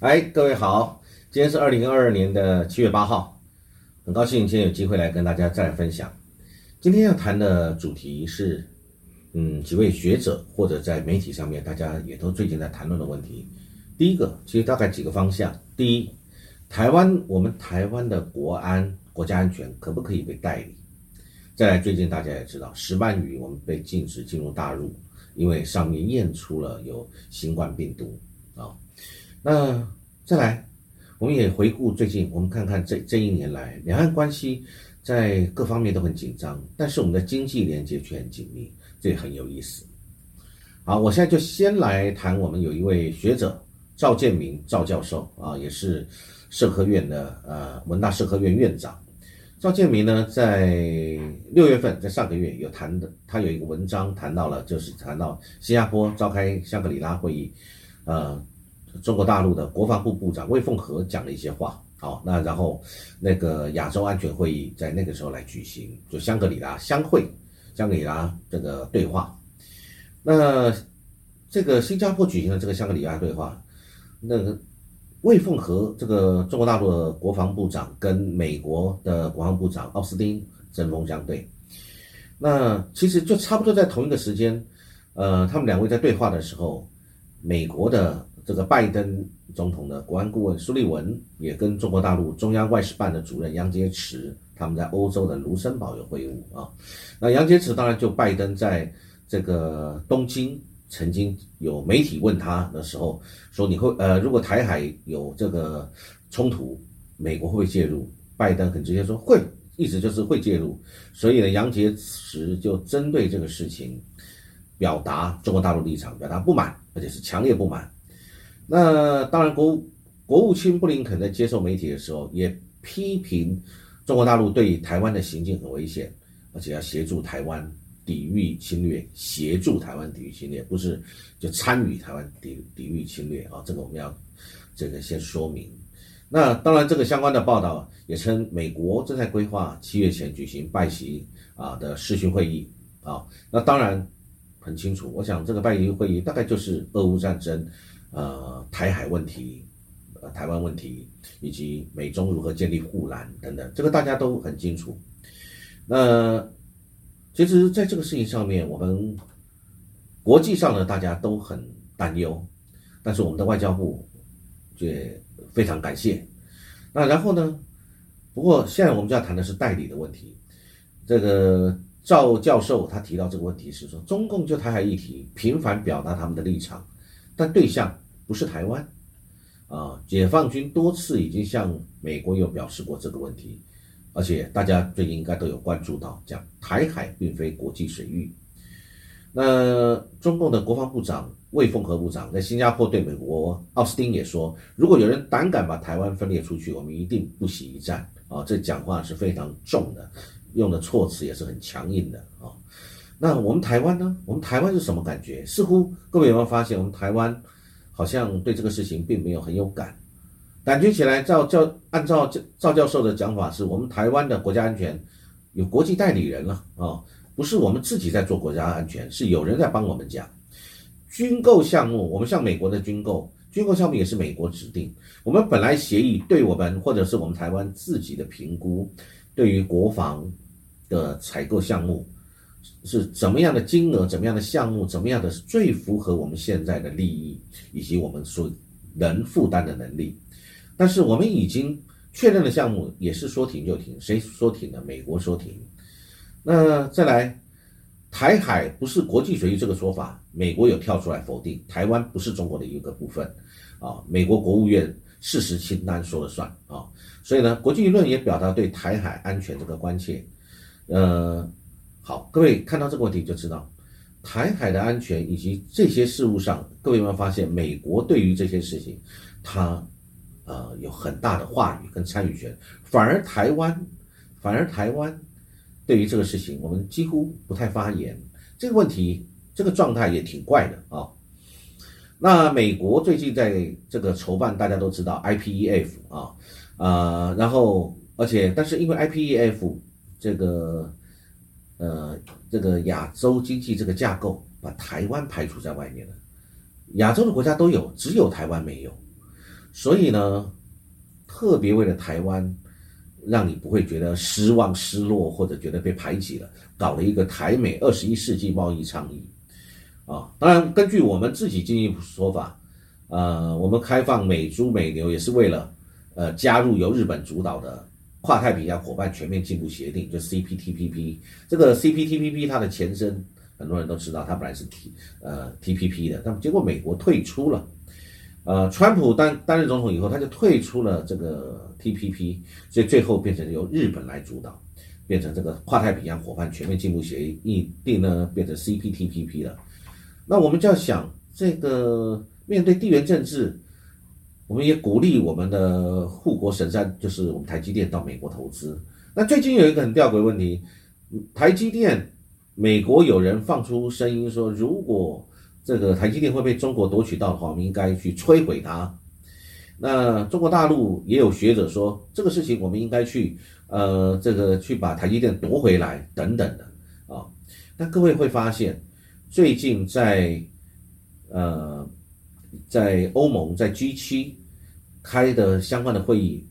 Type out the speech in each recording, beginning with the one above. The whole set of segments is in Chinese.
哎，各位好，今天是二零二二年的七月八号，很高兴今天有机会来跟大家再来分享。今天要谈的主题是，嗯，几位学者或者在媒体上面大家也都最近在谈论的问题。第一个，其实大概几个方向：第一，台湾我们台湾的国安国家安全可不可以被代理？再来，最近大家也知道，石斑鱼我们被禁止进入大陆，因为上面验出了有新冠病毒啊。那再来，我们也回顾最近，我们看看这这一年来，两岸关系在各方面都很紧张，但是我们的经济连接却很紧密，这也很有意思。好，我现在就先来谈我们有一位学者赵建明赵教授啊，也是社科院的呃文大社科院院长。赵建明呢，在六月份，在上个月有谈的，他有一个文章谈到了，就是谈到新加坡召开香格里拉会议，呃。中国大陆的国防部部长魏凤和讲了一些话，好，那然后那个亚洲安全会议在那个时候来举行，就香格里拉相会，香格里拉这个对话。那这个新加坡举行的这个香格里拉对话，那个魏凤和这个中国大陆的国防部长跟美国的国防部长奥斯汀针锋相对。那其实就差不多在同一个时间，呃，他们两位在对话的时候，美国的。这个拜登总统的国安顾问苏利文也跟中国大陆中央外事办的主任杨洁篪，他们在欧洲的卢森堡有会晤啊。那杨洁篪当然就拜登在这个东京曾经有媒体问他的时候说你会呃如果台海有这个冲突，美国会不会介入？拜登很直接说会，意思就是会介入。所以呢，杨洁篪就针对这个事情表达中国大陆立场，表达不满，而且是强烈不满。那当然，国务国务卿布林肯在接受媒体的时候，也批评中国大陆对台湾的行径很危险，而且要协助台湾抵御侵略，协助台湾抵御侵略，不是就参与台湾抵抵御侵略啊！这个我们要这个先说明。那当然，这个相关的报道也称，美国正在规划七月前举行拜习啊的视讯会议啊。那当然很清楚，我想这个拜习会议大概就是俄乌战争。呃，台海问题，呃，台湾问题，以及美中如何建立护栏等等，这个大家都很清楚。那其实，在这个事情上面，我们国际上呢，大家都很担忧，但是我们的外交部却非常感谢。那然后呢？不过现在我们就要谈的是代理的问题。这个赵教授他提到这个问题是说，中共就台海议题频繁表达他们的立场。但对象不是台湾，啊，解放军多次已经向美国有表示过这个问题，而且大家最近应该都有关注到，讲台海并非国际水域。那中共的国防部长魏凤和部长在新加坡对美国奥斯汀也说，如果有人胆敢把台湾分裂出去，我们一定不惜一战。啊，这讲话是非常重的，用的措辞也是很强硬的啊。那我们台湾呢？我们台湾是什么感觉？似乎各位有没有发现，我们台湾好像对这个事情并没有很有感，感觉起来，赵教按照赵赵教授的讲法，是我们台湾的国家安全有国际代理人了啊，不是我们自己在做国家安全，是有人在帮我们讲。军购项目，我们向美国的军购，军购项目也是美国指定。我们本来协议对我们或者是我们台湾自己的评估，对于国防的采购项目。是怎么样的金额，怎么样的项目，怎么样的是最符合我们现在的利益以及我们所能负担的能力？但是我们已经确认的项目也是说停就停，谁说停的？美国说停。那再来，台海不是国际水域这个说法，美国有跳出来否定，台湾不是中国的一个部分啊。美国国务院事实清单说了算啊。所以呢，国际舆论也表达对台海安全这个关切，呃。好，各位看到这个问题就知道，台海的安全以及这些事务上，各位有没有发现，美国对于这些事情，它呃有很大的话语跟参与权，反而台湾，反而台湾对于这个事情，我们几乎不太发言。这个问题，这个状态也挺怪的啊。那美国最近在这个筹办，大家都知道 IPEF 啊，呃，然后而且但是因为 IPEF 这个。呃，这个亚洲经济这个架构把台湾排除在外面了，亚洲的国家都有，只有台湾没有，所以呢，特别为了台湾，让你不会觉得失望、失落或者觉得被排挤了，搞了一个台美二十一世纪贸易倡议。啊，当然，根据我们自己经济说法，呃，我们开放美猪美牛也是为了，呃，加入由日本主导的。跨太平洋伙伴全面进步协定就 CPTPP，这个 CPTPP 它的前身很多人都知道，它本来是 T 呃 TPP 的，但结果美国退出了，呃，川普担担任总统以后，他就退出了这个 TPP，所以最后变成由日本来主导，变成这个跨太平洋伙伴全面进步协议定呢变成 CPTPP 了。那我们就要想，这个面对地缘政治。我们也鼓励我们的护国神山，就是我们台积电到美国投资。那最近有一个很吊诡问题，台积电，美国有人放出声音说，如果这个台积电会被中国夺取到的话，我们应该去摧毁它。那中国大陆也有学者说，这个事情我们应该去，呃，这个去把台积电夺回来等等的啊。那各位会发现，最近在，呃，在欧盟在 G 七。开的相关的会议，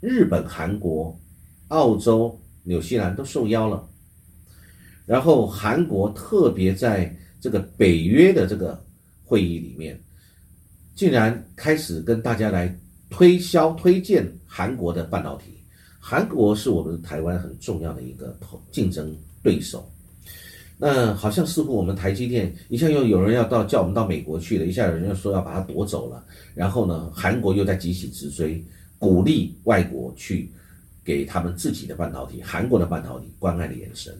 日本、韩国、澳洲、纽西兰都受邀了。然后韩国特别在这个北约的这个会议里面，竟然开始跟大家来推销、推荐韩国的半导体。韩国是我们台湾很重要的一个竞争对手。那好像似乎我们台积电一下又有人要到叫我们到美国去了，一下有人又说要把它夺走了，然后呢，韩国又在急起直追，鼓励外国去给他们自己的半导体、韩国的半导体关爱的眼神。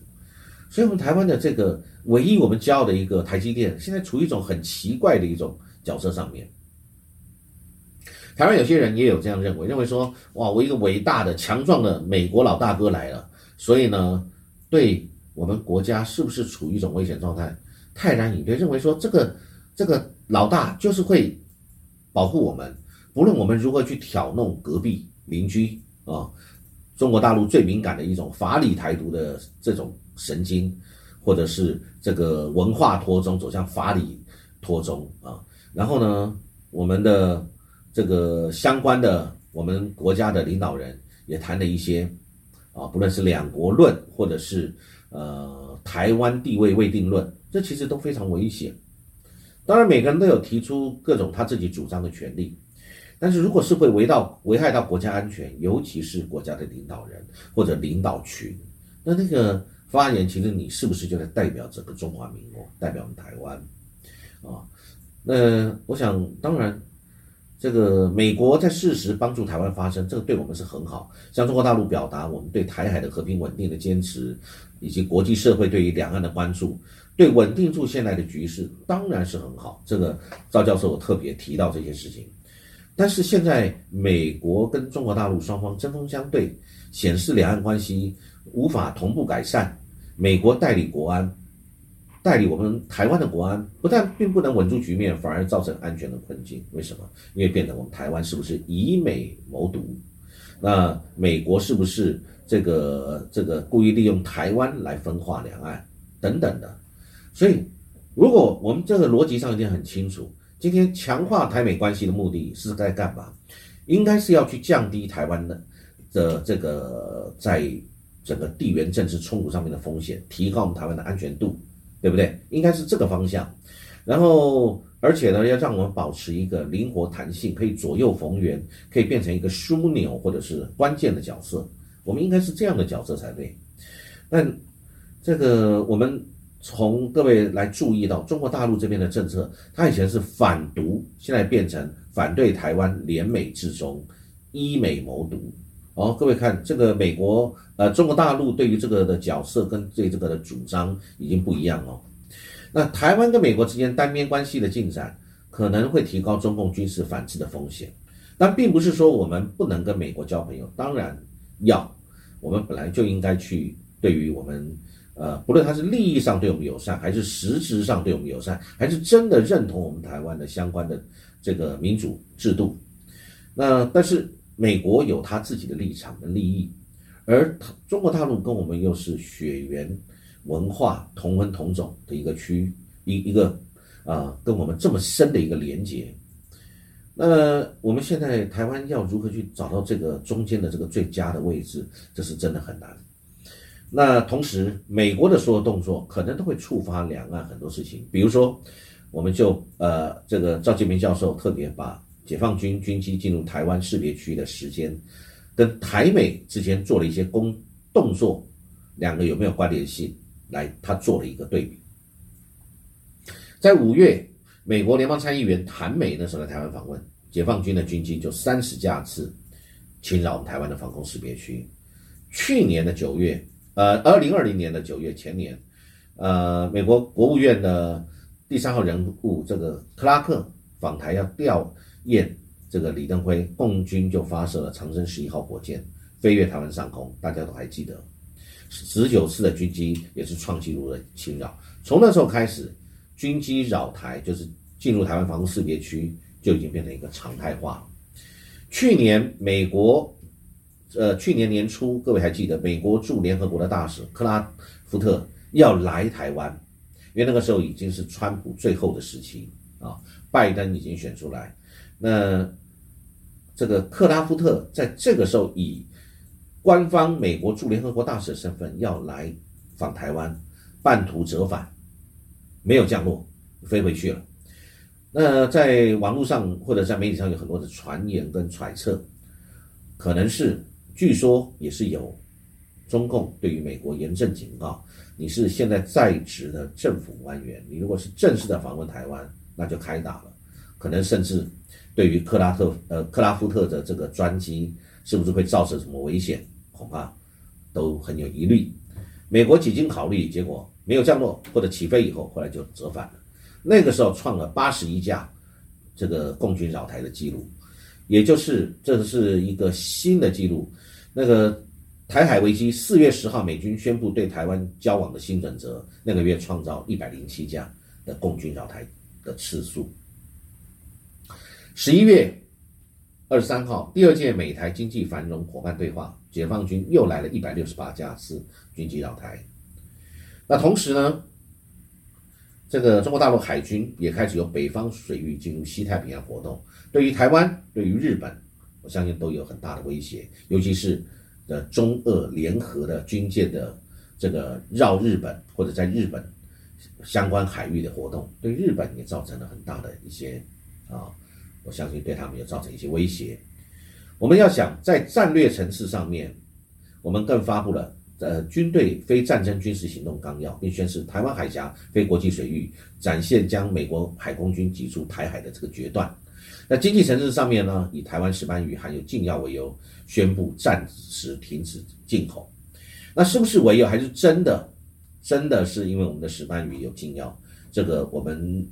所以，我们台湾的这个唯一我们骄傲的一个台积电，现在处于一种很奇怪的一种角色上面。台湾有些人也有这样认为，认为说，哇，我一个伟大的、强壮的美国老大哥来了，所以呢，对。我们国家是不是处于一种危险状态？泰然以对，认为说这个这个老大就是会保护我们，不论我们如何去挑弄隔壁邻居啊，中国大陆最敏感的一种法理台独的这种神经，或者是这个文化脱中走向法理脱中啊，然后呢，我们的这个相关的我们国家的领导人也谈了一些啊，不论是两国论或者是。呃，台湾地位未定论，这其实都非常危险。当然，每个人都有提出各种他自己主张的权利，但是如果是会危到危害到国家安全，尤其是国家的领导人或者领导群，那那个发言，其实你是不是就在代表整个中华民国，代表我们台湾啊？那我想，当然。这个美国在适时帮助台湾发声，这个对我们是很好。向中国大陆表达我们对台海的和平稳定的坚持，以及国际社会对于两岸的关注，对稳定住现在的局势当然是很好。这个赵教授特别提到这些事情。但是现在美国跟中国大陆双方针锋相对，显示两岸关系无法同步改善。美国代理国安。代理我们台湾的国安，不但并不能稳住局面，反而造成安全的困境。为什么？因为变得我们台湾是不是以美谋独？那美国是不是这个这个故意利用台湾来分化两岸等等的？所以，如果我们这个逻辑上一定很清楚，今天强化台美关系的目的是在干嘛？应该是要去降低台湾的的这个在整个地缘政治冲突上面的风险，提高我们台湾的安全度。对不对？应该是这个方向，然后而且呢，要让我们保持一个灵活弹性，可以左右逢源，可以变成一个枢纽或者是关键的角色。我们应该是这样的角色才对。但这个我们从各位来注意到，中国大陆这边的政策，它以前是反独，现在变成反对台湾联美制中，依美谋独。哦，各位看这个美国，呃，中国大陆对于这个的角色跟对这个的主张已经不一样哦。那台湾跟美国之间单边关系的进展，可能会提高中共军事反制的风险，但并不是说我们不能跟美国交朋友，当然要，我们本来就应该去对于我们，呃，不论他是利益上对我们友善，还是实质上对我们友善，还是真的认同我们台湾的相关的这个民主制度，那但是。美国有他自己的立场跟利益，而中国大陆跟我们又是血缘、文化同文同种的一个区一一个啊，跟我们这么深的一个连接，那我们现在台湾要如何去找到这个中间的这个最佳的位置，这是真的很难。那同时，美国的所有动作可能都会触发两岸很多事情，比如说，我们就呃，这个赵建明教授特别把解放军军机进入台湾识别区的时间，跟台美之间做了一些工动作，两个有没有关联性，来他做了一个对比。在五月，美国联邦参议员谭美那时候来台湾访问，解放军的军机就三十架次侵扰我们台湾的防空识别区。去年的九月。呃，二零二零年的九月前年，呃，美国国务院的第三号人物这个克拉克访台要调唁这个李登辉，共军就发射了长征十一号火箭飞越台湾上空，大家都还记得，十九次的军机也是创纪录的侵扰。从那时候开始，军机扰台就是进入台湾防空识别区就已经变成一个常态化。去年美国。呃，去年年初，各位还记得美国驻联合国的大使克拉夫特要来台湾，因为那个时候已经是川普最后的时期啊，拜登已经选出来，那这个克拉夫特在这个时候以官方美国驻联合国大使的身份要来访台湾，半途折返，没有降落，飞回去了。那在网络上或者在媒体上有很多的传言跟揣测，可能是。据说也是有中共对于美国严正警告：你是现在在职的政府官员，你如果是正式的访问台湾，那就开打了。可能甚至对于克拉特呃克拉夫特的这个专机是不是会造成什么危险，恐怕都很有疑虑。美国几经考虑，结果没有降落或者起飞以后，后来就折返了。那个时候创了八十一架这个共军扰台的记录。也就是这是一个新的记录。那个台海危机四月十号，美军宣布对台湾交往的新准则，那个月创造一百零七架的共军扰台的次数。十一月二十三号，第二届美台经济繁荣伙伴对话，解放军又来了一百六十八架次军机绕台。那同时呢，这个中国大陆海军也开始由北方水域进入西太平洋活动。对于台湾，对于日本，我相信都有很大的威胁，尤其是的中俄联合的军舰的这个绕日本或者在日本相关海域的活动，对日本也造成了很大的一些啊，我相信对他们也造成一些威胁。我们要想在战略层次上面，我们更发布了呃军队非战争军事行动纲要，并宣示台湾海峡非国际水域，展现将美国海空军挤出台海的这个决断。那经济层次上面呢，以台湾石斑鱼含有禁药为由，宣布暂时停止进口。那是不是为由，还是真的？真的是因为我们的石斑鱼有禁药？这个我们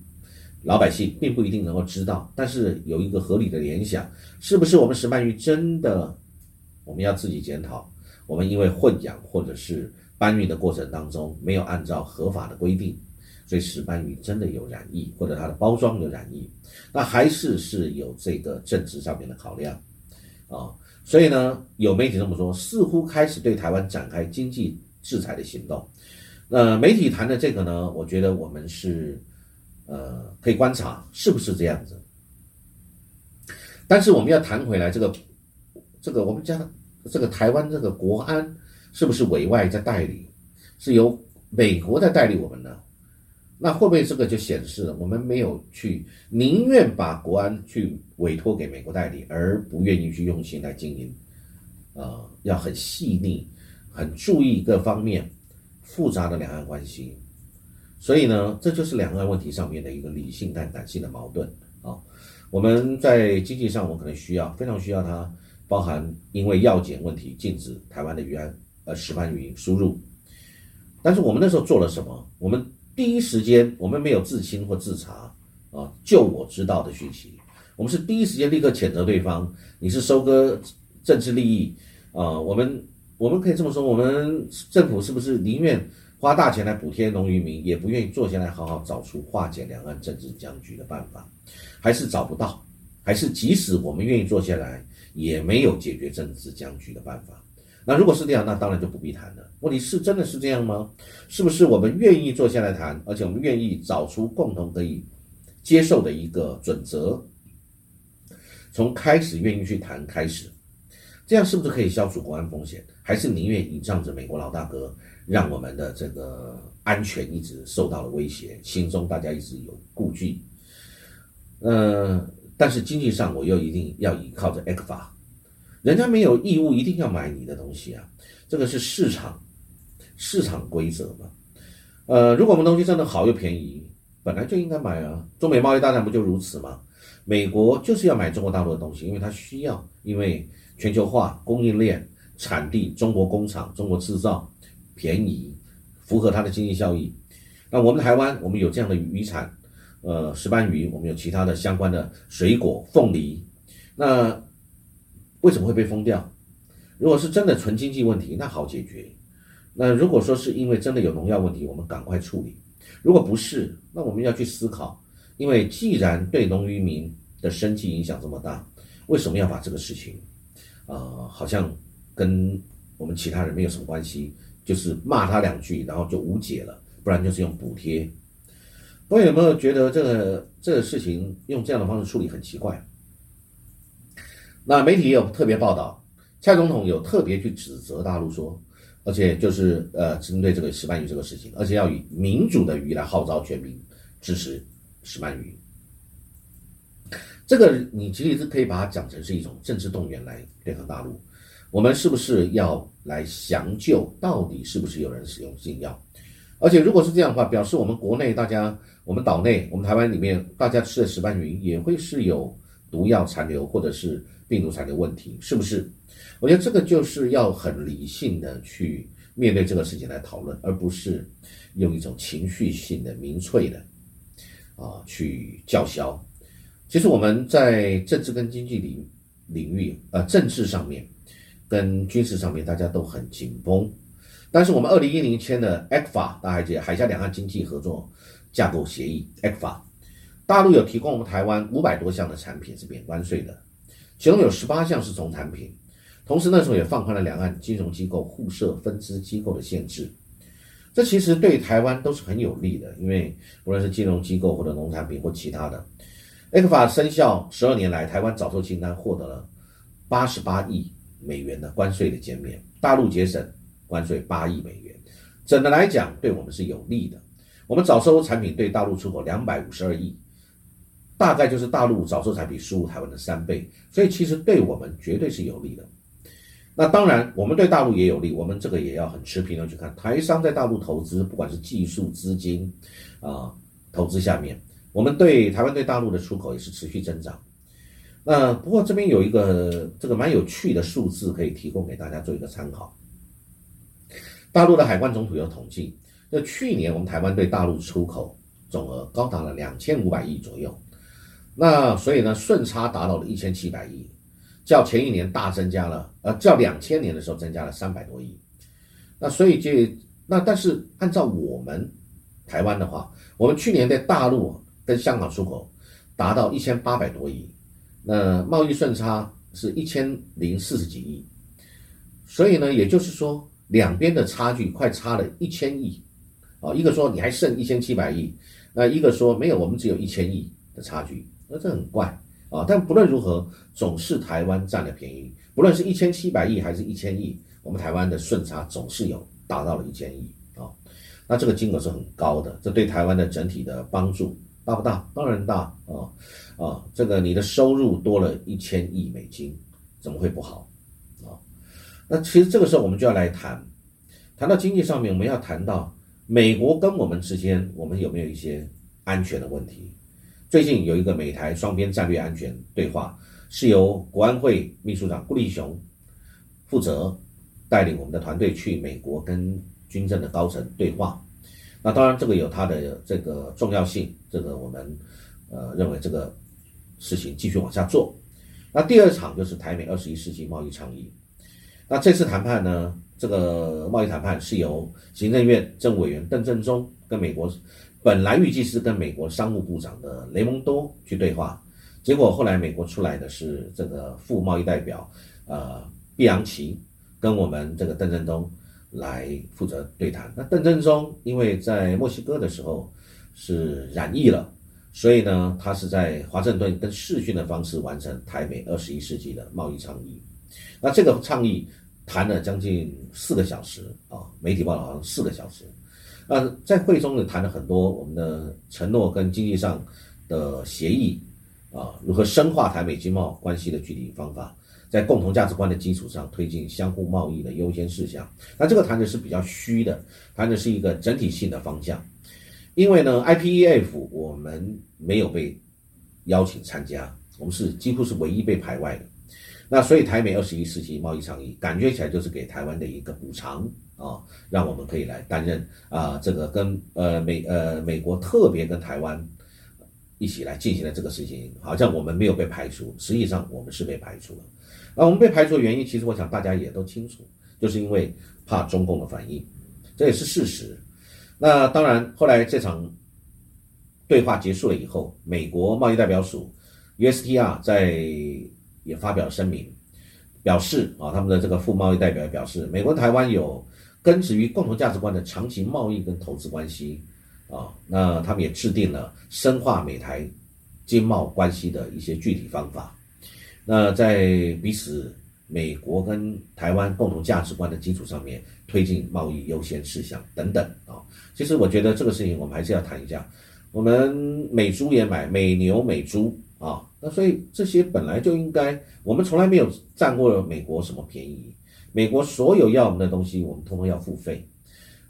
老百姓并不一定能够知道。但是有一个合理的联想，是不是我们石斑鱼真的？我们要自己检讨。我们因为混养或者是搬运的过程当中，没有按照合法的规定。所以石斑鱼真的有染疫，或者它的包装有染疫，那还是是有这个政治上面的考量啊。所以呢，有媒体这么说，似乎开始对台湾展开经济制裁的行动。那媒体谈的这个呢，我觉得我们是呃可以观察是不是这样子。但是我们要谈回来，这个这个我们家这个台湾这个国安是不是委外在代理，是由美国在代理我们呢？那会不会这个就显示我们没有去宁愿把国安去委托给美国代理，而不愿意去用心来经营？呃，要很细腻，很注意各方面复杂的两岸关系。所以呢，这就是两岸问题上面的一个理性但感性的矛盾啊。我们在经济上，我可能需要非常需要它，包含因为药检问题禁止台湾的鱼安呃石斑鱼输入，但是我们那时候做了什么？我们第一时间，我们没有自清或自查啊，就我知道的讯息，我们是第一时间立刻谴责对方，你是收割政治利益啊！我们我们可以这么说，我们政府是不是宁愿花大钱来补贴农渔民，也不愿意坐下来好好找出化解两岸政治僵局的办法？还是找不到？还是即使我们愿意坐下来，也没有解决政治僵局的办法？那如果是这样，那当然就不必谈了。问题是真的是这样吗？是不是我们愿意坐下来谈，而且我们愿意找出共同可以接受的一个准则？从开始愿意去谈开始，这样是不是可以消除国安风险？还是宁愿倚仗着美国老大哥，让我们的这个安全一直受到了威胁，心中大家一直有顾忌。呃，但是经济上我又一定要依靠着 e q f a 人家没有义务一定要买你的东西啊，这个是市场市场规则嘛。呃，如果我们东西真的好又便宜，本来就应该买啊。中美贸易大战不就如此吗？美国就是要买中国大陆的东西，因为它需要，因为全球化、供应链、产地、中国工厂、中国制造便宜，符合它的经济效益。那我们台湾，我们有这样的渔产。呃，石斑鱼，我们有其他的相关的水果，凤梨，那为什么会被封掉？如果是真的纯经济问题，那好解决。那如果说是因为真的有农药问题，我们赶快处理。如果不是，那我们要去思考，因为既然对农渔民的生计影响这么大，为什么要把这个事情，呃，好像跟我们其他人没有什么关系，就是骂他两句，然后就无解了，不然就是用补贴。我有没有觉得这个这个事情用这样的方式处理很奇怪？那媒体也有特别报道，蔡总统有特别去指责大陆说，而且就是呃针对这个石斑鱼这个事情，而且要以民主的鱼来号召全民支持石斑鱼。这个你其实是可以把它讲成是一种政治动员来对抗大陆。我们是不是要来详究到底是不是有人使用禁药？而且如果是这样的话，表示我们国内大家。我们岛内，我们台湾里面，大家吃的石斑鱼也会是有毒药残留或者是病毒残留问题，是不是？我觉得这个就是要很理性的去面对这个事情来讨论，而不是用一种情绪性的民粹的啊去叫嚣。其实我们在政治跟经济领领域，呃，政治上面跟军事上面，大家都很紧绷。但是我们二零一零签的 ECFA，大家还记得海峡两岸经济合作。架构协议 （ECFA），大陆有提供我们台湾五百多项的产品是免关税的，其中有十八项是从产品。同时那时候也放宽了两岸金融机构互设分支机构的限制，这其实对台湾都是很有利的，因为无论是金融机构或者农产品或其他的，ECFA 生效十二年来，台湾早收清单获得了八十八亿美元的关税的减免，大陆节省关税八亿美元，整的来讲对我们是有利的。我们早收产品对大陆出口两百五十二亿，大概就是大陆早收产品输入台湾的三倍，所以其实对我们绝对是有利的。那当然，我们对大陆也有利，我们这个也要很持平的去看。台商在大陆投资，不管是技术、资金啊，投资下面，我们对台湾对大陆的出口也是持续增长。那不过这边有一个这个蛮有趣的数字可以提供给大家做一个参考。大陆的海关总署有统计。那去年我们台湾对大陆出口总额高达了两千五百亿左右，那所以呢顺差达到了一千七百亿，较前一年大增加了，呃，较两千年的时候增加了三百多亿。那所以就那但是按照我们台湾的话，我们去年在大陆跟香港出口达到一千八百多亿，那贸易顺差是一千零四十几亿，所以呢也就是说两边的差距快差了一千亿。啊，一个说你还剩一千七百亿，那一个说没有，我们只有一千亿的差距，那这很怪啊。但不论如何，总是台湾占了便宜。不论是一千七百亿还是一千亿，我们台湾的顺差总是有达到了一千亿啊。那这个金额是很高的，这对台湾的整体的帮助大不大？当然大啊啊！这个你的收入多了一千亿美金，怎么会不好啊？那其实这个时候我们就要来谈，谈到经济上面，我们要谈到。美国跟我们之间，我们有没有一些安全的问题？最近有一个美台双边战略安全对话，是由国安会秘书长顾立雄负责带领我们的团队去美国跟军政的高层对话。那当然，这个有它的这个重要性，这个我们呃认为这个事情继续往下做。那第二场就是台美二十一世纪贸易倡议。那这次谈判呢？这个贸易谈判是由行政院政委员邓正中跟美国本来预计是跟美国商务部长的雷蒙多去对话，结果后来美国出来的是这个副贸易代表呃毕扬奇跟我们这个邓正中来负责对谈。那邓正中因为在墨西哥的时候是染疫了，所以呢，他是在华盛顿跟视讯的方式完成台美二十一世纪的贸易倡议。那这个倡议谈了将近四个小时啊，媒体报道好像四个小时。那在会中呢，谈了很多我们的承诺跟经济上的协议啊，如何深化台美经贸关系的具体方法，在共同价值观的基础上推进相互贸易的优先事项。那这个谈的是比较虚的，谈的是一个整体性的方向。因为呢，IPEF 我们没有被邀请参加，我们是几乎是唯一被排外的。那所以台美二十一世纪贸易倡议感觉起来就是给台湾的一个补偿啊，让我们可以来担任啊这个跟呃美呃美国特别跟台湾一起来进行的这个事情，好像我们没有被排除，实际上我们是被排除了。那我们被排除的原因，其实我想大家也都清楚，就是因为怕中共的反应，这也是事实。那当然，后来这场对话结束了以后，美国贸易代表署 USTR 在也发表声明，表示啊，他们的这个副贸易代表表示，美国台湾有根植于共同价值观的长期贸易跟投资关系啊，那他们也制定了深化美台经贸关系的一些具体方法。那在彼此美国跟台湾共同价值观的基础上面，推进贸易优先事项等等啊。其实我觉得这个事情我们还是要谈一下。我们美猪也买美牛美猪啊，那所以这些本来就应该，我们从来没有占过美国什么便宜。美国所有要我们的东西，我们通通要付费。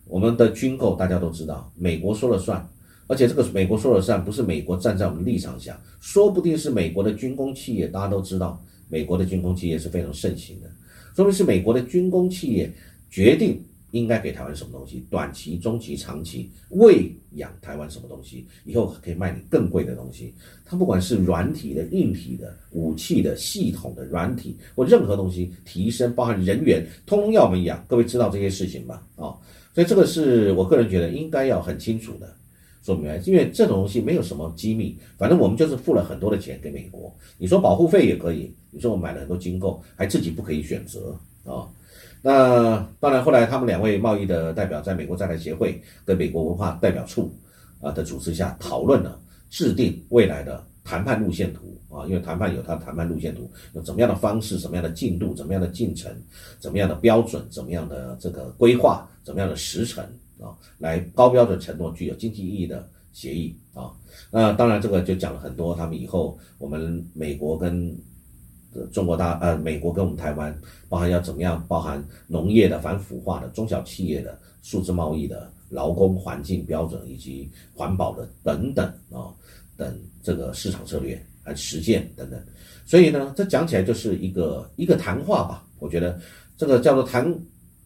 我们的军购大家都知道，美国说了算，而且这个美国说了算，不是美国站在我们立场下，说不定是美国的军工企业，大家都知道，美国的军工企业是非常盛行的，说明是美国的军工企业决定。应该给台湾什么东西？短期、中期、长期喂养台湾什么东西？以后可以卖你更贵的东西。它不管是软体的、硬体的、武器的、系统的、软体或任何东西提升，包含人员，通通要我们养。各位知道这些事情吧？啊，所以这个是我个人觉得应该要很清楚的说明白。因为这种东西没有什么机密，反正我们就是付了很多的钱给美国。你说保护费也可以，你说我买了很多金购，还自己不可以选择啊？那当然，后来他们两位贸易的代表在美国在台协会跟美国文化代表处啊的主持下讨论了制定未来的谈判路线图啊，因为谈判有他谈判路线图，有怎么样的方式、什么样的进度、怎么样的进程、怎么样的标准、怎么样的这个规划、怎么样的时程啊，来高标准承诺具有经济意义的协议啊。那当然，这个就讲了很多，他们以后我们美国跟。中国大呃，美国跟我们台湾，包含要怎么样，包含农业的反腐化的中小企业的数字贸易的劳工环境标准以及环保的等等啊等这个市场策略和实践等等，所以呢，这讲起来就是一个一个谈话吧。我觉得这个叫做谈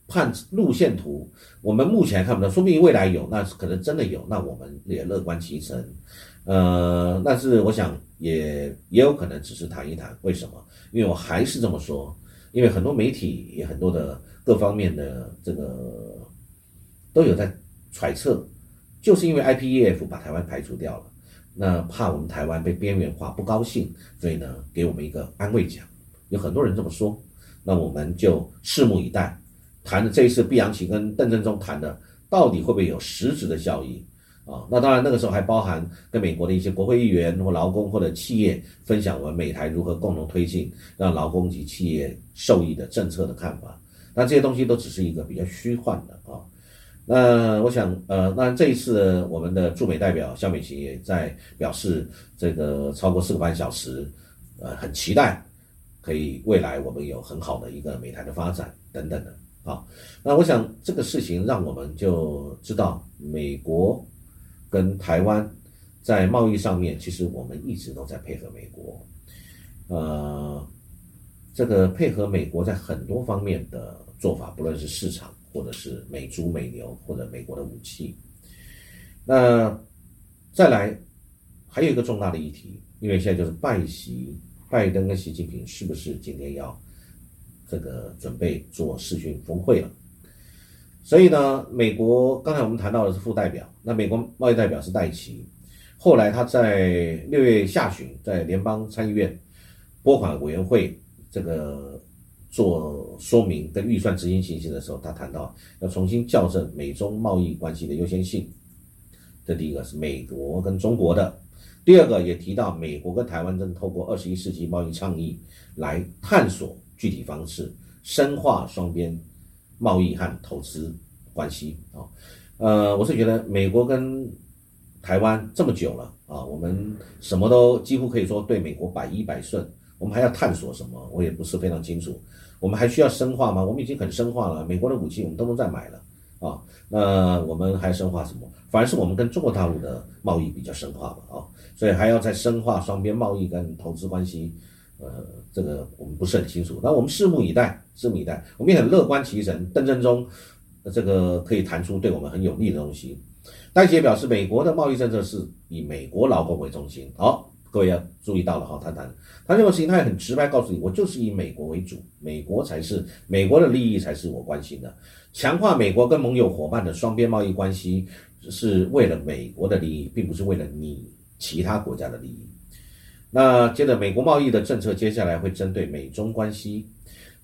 判路线图，我们目前看不到，说不定未来有，那可能真的有，那我们也乐观其成。呃，但是我想也也有可能只是谈一谈，为什么？因为我还是这么说，因为很多媒体也很多的各方面的这个都有在揣测，就是因为 IPEF 把台湾排除掉了，那怕我们台湾被边缘化，不高兴，所以呢给我们一个安慰奖，有很多人这么说，那我们就拭目以待，谈的这一次毕扬奇跟邓正中谈的，到底会不会有实质的效益？啊，那当然，那个时候还包含跟美国的一些国会议员或劳工或者企业分享我们美台如何共同推进让劳工及企业受益的政策的看法。那这些东西都只是一个比较虚幻的啊。那我想，呃，那这一次我们的驻美代表肖美琴也在表示，这个超过四个半小时，呃，很期待可以未来我们有很好的一个美台的发展等等的啊。那我想这个事情让我们就知道美国。跟台湾在贸易上面，其实我们一直都在配合美国，呃，这个配合美国在很多方面的做法，不论是市场，或者是美猪美牛，或者美国的武器。那再来还有一个重大的议题，因为现在就是拜习拜登跟习近平是不是今天要这个准备做视讯峰会了？所以呢，美国刚才我们谈到的是副代表，那美国贸易代表是戴奇，后来他在六月下旬在联邦参议院拨款委员会这个做说明跟预算执行情形的时候，他谈到要重新校正美中贸易关系的优先性，这第一个是美国跟中国的，第二个也提到，美国跟台湾正透过二十一世纪贸易倡议来探索具体方式，深化双边贸易和投资关系啊。呃，我是觉得美国跟台湾这么久了啊，我们什么都几乎可以说对美国百依百顺，我们还要探索什么？我也不是非常清楚。我们还需要深化吗？我们已经很深化了，美国的武器我们都能再买了啊。那我们还深化什么？反而是我们跟中国大陆的贸易比较深化了啊，所以还要再深化双边贸易跟投资关系。呃，这个我们不是很清楚。那我们拭目以待，拭目以待。我们也很乐观其成，邓正中这个可以谈出对我们很有利的东西。戴杰表示，美国的贸易政策是以美国劳工为中心。好，各位要注意到了哈，他谈他这个事情，他也很直白告诉你，我就是以美国为主，美国才是美国的利益才是我关心的。强化美国跟盟友伙伴的双边贸易关系，是为了美国的利益，并不是为了你其他国家的利益。那接着，美国贸易的政策接下来会针对美中关系，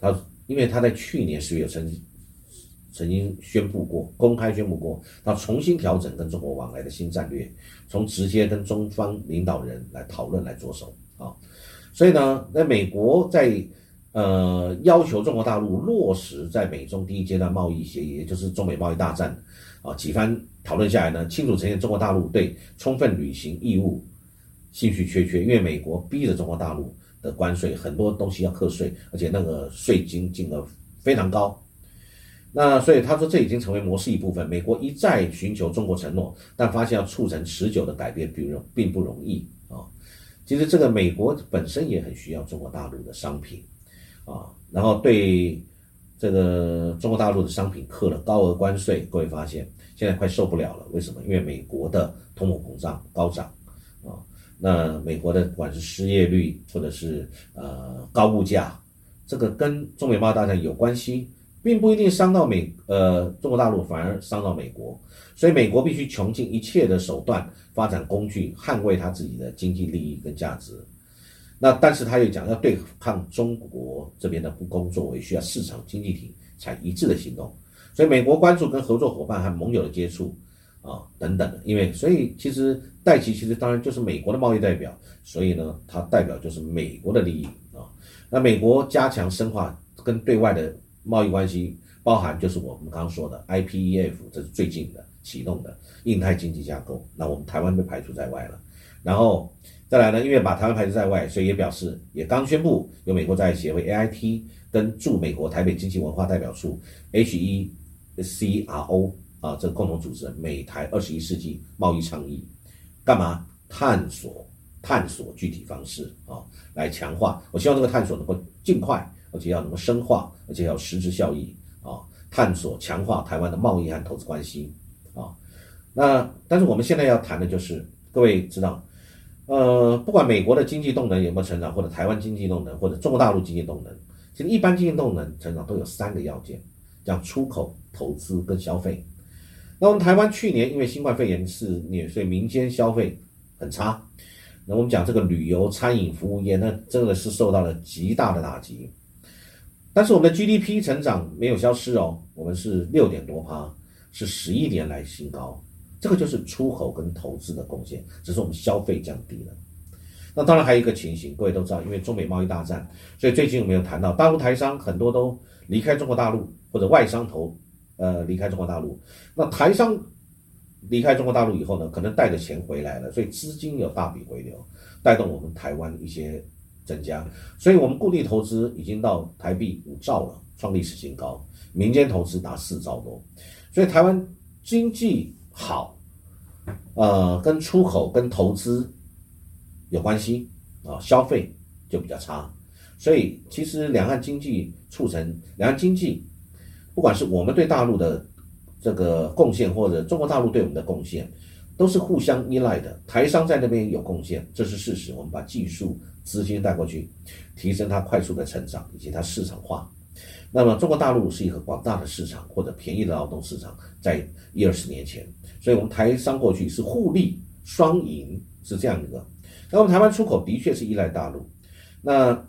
他因为他在去年十月曾曾经宣布过，公开宣布过，他重新调整跟中国往来的新战略，从直接跟中方领导人来讨论来着手啊。所以呢，在美国在呃要求中国大陆落实在美中第一阶段贸易协议，也就是中美贸易大战啊几番讨论下来呢，清楚呈现中国大陆对充分履行义务。兴趣缺缺，因为美国逼着中国大陆的关税很多东西要课税，而且那个税金金额非常高。那所以他说这已经成为模式一部分。美国一再寻求中国承诺，但发现要促成持久的改变并容并不容易啊。其实这个美国本身也很需要中国大陆的商品啊，然后对这个中国大陆的商品课了高额关税，各位发现现在快受不了了。为什么？因为美国的通货膨胀高涨啊。那美国的不管是失业率或者是呃高物价，这个跟中美贸易大战有关系，并不一定伤到美呃中国大陆，反而伤到美国。所以美国必须穷尽一切的手段发展工具，捍卫他自己的经济利益跟价值。那但是他又讲要对抗中国这边的不公作为，需要市场经济体才一致的行动。所以美国关注跟合作伙伴和盟友的接触。啊，等等的，因为所以其实戴奇其实当然就是美国的贸易代表，所以呢，它代表就是美国的利益啊。那美国加强深化跟对外的贸易关系，包含就是我们刚刚说的 IPEF，这是最近的启动的印太经济架构。那我们台湾被排除在外了，然后再来呢，因为把台湾排除在外，所以也表示也刚宣布由美国在协会 AIT 跟驻美国台北经济文化代表处 HECRO。啊，这个共同组织美台二十一世纪贸易倡议，干嘛探索探索具体方式啊，来强化。我希望这个探索能够尽快，而且要能够深化，而且要实质效益啊。探索强化台湾的贸易和投资关系啊。那但是我们现在要谈的就是，各位知道，呃，不管美国的经济动能有没有成长，或者台湾经济动能，或者中国大陆经济动能，其实一般经济动能成长都有三个要件，叫出口、投资跟消费。那我们台湾去年因为新冠肺炎肆虐，所以民间消费很差。那我们讲这个旅游、餐饮、服务业，那真的是受到了极大的打击。但是我们的 GDP 成长没有消失哦，我们是六点多趴，是十一年来新高。这个就是出口跟投资的贡献，只是我们消费降低了。那当然还有一个情形，各位都知道，因为中美贸易大战，所以最近我们有谈到大陆台商很多都离开中国大陆或者外商投。呃，离开中国大陆，那台商离开中国大陆以后呢，可能带着钱回来了，所以资金有大笔回流，带动我们台湾一些增加，所以我们固定投资已经到台币五兆了，创历史新高，民间投资达四兆多，所以台湾经济好，呃，跟出口跟投资有关系啊，消费就比较差，所以其实两岸经济促成两岸经济。不管是我们对大陆的这个贡献，或者中国大陆对我们的贡献，都是互相依赖的。台商在那边有贡献，这是事实。我们把技术资金带过去，提升它快速的成长以及它市场化。那么中国大陆是一个广大的市场或者便宜的劳动市场，在一二十年前，所以我们台商过去是互利双赢，是这样一个。那我们台湾出口的确是依赖大陆，那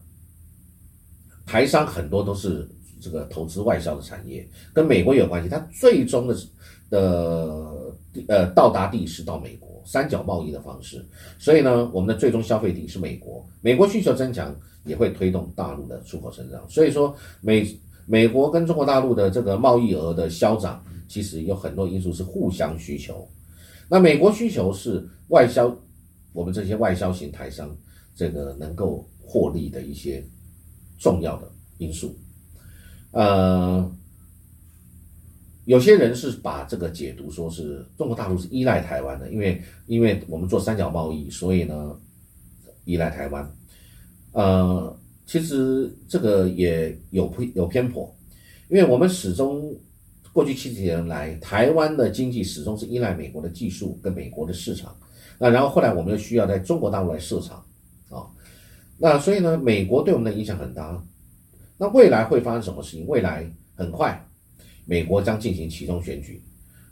台商很多都是。这个投资外销的产业跟美国有关系，它最终的的呃到达地是到美国，三角贸易的方式，所以呢，我们的最终消费地是美国，美国需求增强也会推动大陆的出口增长，所以说美美国跟中国大陆的这个贸易额的消长，其实有很多因素是互相需求。那美国需求是外销，我们这些外销型台商这个能够获利的一些重要的因素，呃。有些人是把这个解读说是中国大陆是依赖台湾的，因为因为我们做三角贸易，所以呢依赖台湾。呃，其实这个也有偏有偏颇，因为我们始终过去七几年来，台湾的经济始终是依赖美国的技术跟美国的市场。那然后后来我们又需要在中国大陆来设厂啊，那所以呢，美国对我们的影响很大。那未来会发生什么事情？未来很快。美国将进行其中选举，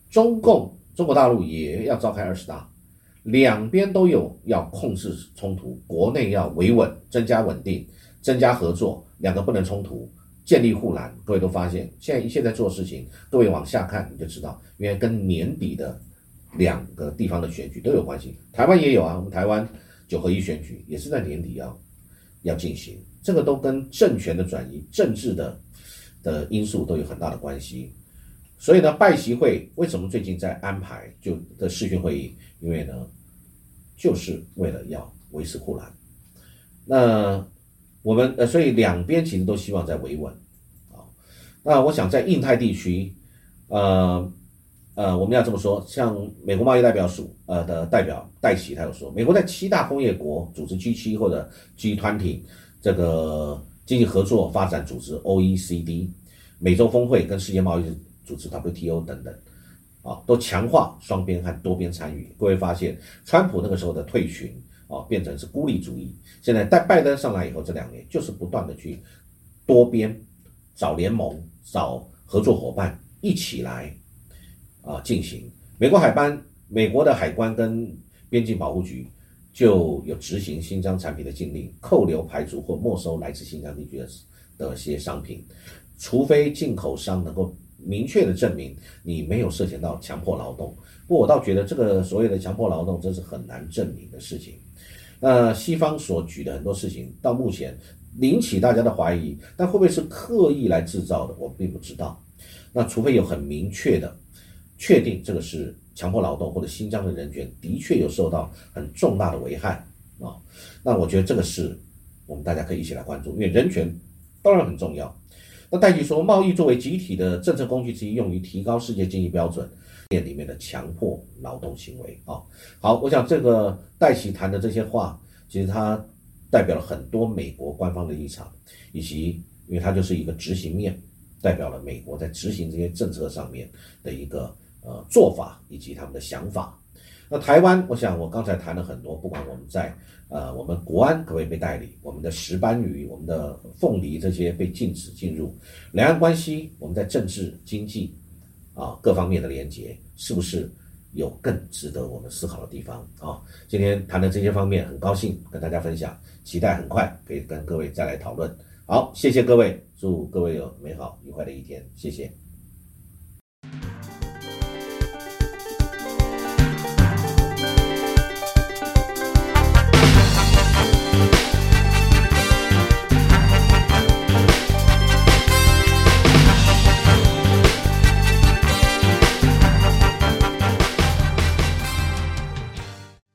中共中国大陆也要召开二十大，两边都有要控制冲突，国内要维稳，增加稳定，增加合作，两个不能冲突，建立护栏。各位都发现，现在一切在做事情，各位往下看你就知道，因为跟年底的两个地方的选举都有关系。台湾也有啊，我们台湾九合一选举也是在年底要要进行，这个都跟政权的转移、政治的。的因素都有很大的关系，所以呢，拜习会为什么最近在安排就的视讯会议？因为呢，就是为了要维持护栏。那我们呃，所以两边其实都希望在维稳啊。那我想在印太地区，呃呃，我们要这么说，像美国贸易代表署呃的代表戴奇他有说，美国在七大工业国组织 G 七或者 G 团体这个。经济合作发展组织 （OECD）、美洲峰会跟世界贸易组织 （WTO） 等等，啊，都强化双边和多边参与。各位发现，川普那个时候的退群啊，变成是孤立主义。现在在拜登上来以后，这两年就是不断的去多边找联盟、找合作伙伴一起来啊进行。美国海关、美国的海关跟边境保护局。就有执行新疆产品的禁令、扣留、排除或没收来自新疆地区的的些商品，除非进口商能够明确的证明你没有涉嫌到强迫劳动。不过我倒觉得这个所谓的强迫劳动，真是很难证明的事情。那西方所举的很多事情，到目前引起大家的怀疑，但会不会是刻意来制造的，我并不知道。那除非有很明确的确定这个是。强迫劳动或者新疆的人权的确有受到很重大的危害啊，那我觉得这个是我们大家可以一起来关注，因为人权当然很重要。那戴奇说，贸易作为集体的政策工具之一，用于提高世界经济标准，店里面的强迫劳动行为啊。好，我想这个戴奇谈的这些话，其实他代表了很多美国官方的立场，以及因为他就是一个执行面，代表了美国在执行这些政策上面的一个。呃，做法以及他们的想法。那台湾，我想我刚才谈了很多，不管我们在呃，我们国安可不可以被代理，我们的石斑鱼、我们的凤梨这些被禁止进入，两岸关系，我们在政治、经济啊各方面的连结，是不是有更值得我们思考的地方啊？今天谈的这些方面，很高兴跟大家分享，期待很快可以跟各位再来讨论。好，谢谢各位，祝各位有美好愉快的一天，谢谢。